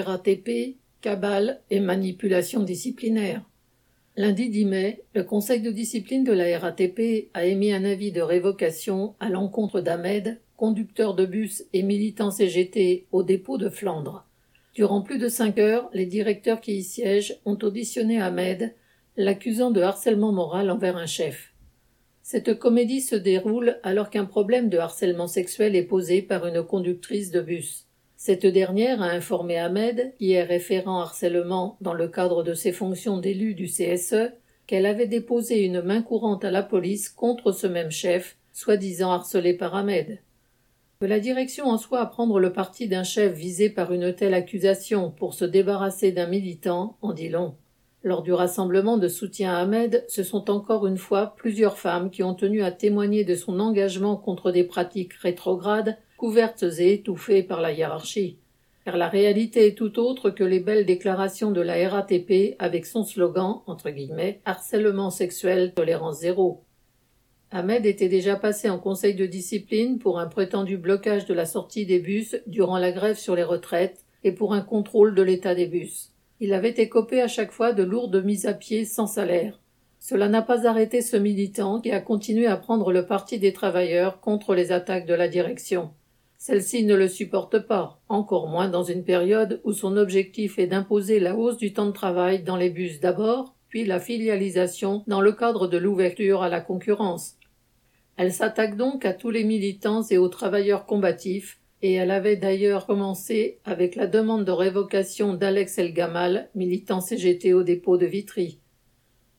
RATP, cabale et manipulation disciplinaire. Lundi 10 mai, le conseil de discipline de la RATP a émis un avis de révocation à l'encontre d'Ahmed, conducteur de bus et militant CGT au dépôt de Flandre. Durant plus de cinq heures, les directeurs qui y siègent ont auditionné Ahmed, l'accusant de harcèlement moral envers un chef. Cette comédie se déroule alors qu'un problème de harcèlement sexuel est posé par une conductrice de bus. Cette dernière a informé Ahmed, qui est référent harcèlement dans le cadre de ses fonctions d'élu du CSE, qu'elle avait déposé une main courante à la police contre ce même chef, soi-disant harcelé par Ahmed. Que la direction en soit à prendre le parti d'un chef visé par une telle accusation pour se débarrasser d'un militant en dit long. Lors du rassemblement de soutien à Ahmed, ce sont encore une fois plusieurs femmes qui ont tenu à témoigner de son engagement contre des pratiques rétrogrades, couvertes et étouffées par la hiérarchie. Car la réalité est tout autre que les belles déclarations de la RATP avec son slogan, entre guillemets, harcèlement sexuel, tolérance zéro. Ahmed était déjà passé en conseil de discipline pour un prétendu blocage de la sortie des bus durant la grève sur les retraites et pour un contrôle de l'état des bus. Il avait écopé à chaque fois de lourdes mises à pied sans salaire. Cela n'a pas arrêté ce militant qui a continué à prendre le parti des travailleurs contre les attaques de la direction. Celle-ci ne le supporte pas, encore moins dans une période où son objectif est d'imposer la hausse du temps de travail dans les bus d'abord, puis la filialisation dans le cadre de l'ouverture à la concurrence. Elle s'attaque donc à tous les militants et aux travailleurs combatifs, et elle avait d'ailleurs commencé avec la demande de révocation d'Alex El Gamal, militant CGT au dépôt de Vitry.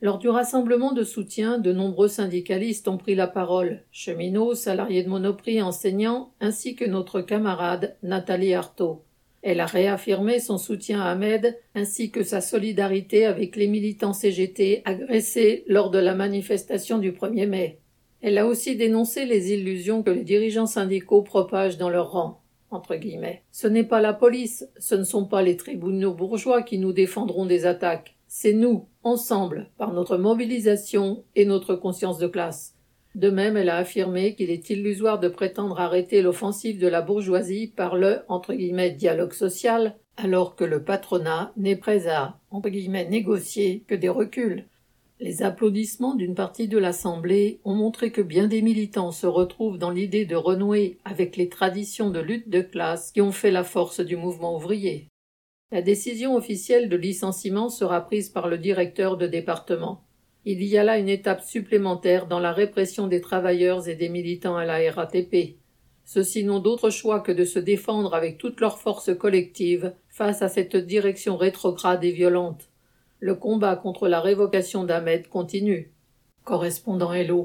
Lors du rassemblement de soutien, de nombreux syndicalistes ont pris la parole, cheminots, salariés de Monoprix, enseignants, ainsi que notre camarade Nathalie Artaud. Elle a réaffirmé son soutien à Ahmed ainsi que sa solidarité avec les militants CGT agressés lors de la manifestation du 1er mai. Elle a aussi dénoncé les illusions que les dirigeants syndicaux propagent dans leurs rangs. Ce n'est pas la police, ce ne sont pas les tribunaux bourgeois qui nous défendront des attaques. C'est nous, ensemble, par notre mobilisation et notre conscience de classe. De même, elle a affirmé qu'il est illusoire de prétendre arrêter l'offensive de la bourgeoisie par le dialogue social, alors que le patronat n'est prêt à négocier que des reculs. Les applaudissements d'une partie de l'Assemblée ont montré que bien des militants se retrouvent dans l'idée de renouer avec les traditions de lutte de classe qui ont fait la force du mouvement ouvrier. La décision officielle de licenciement sera prise par le directeur de département. Il y a là une étape supplémentaire dans la répression des travailleurs et des militants à la RATP. Ceux-ci n'ont d'autre choix que de se défendre avec toute leur force collective face à cette direction rétrograde et violente. Le combat contre la révocation d'Ahmed continue. Correspondant Hello.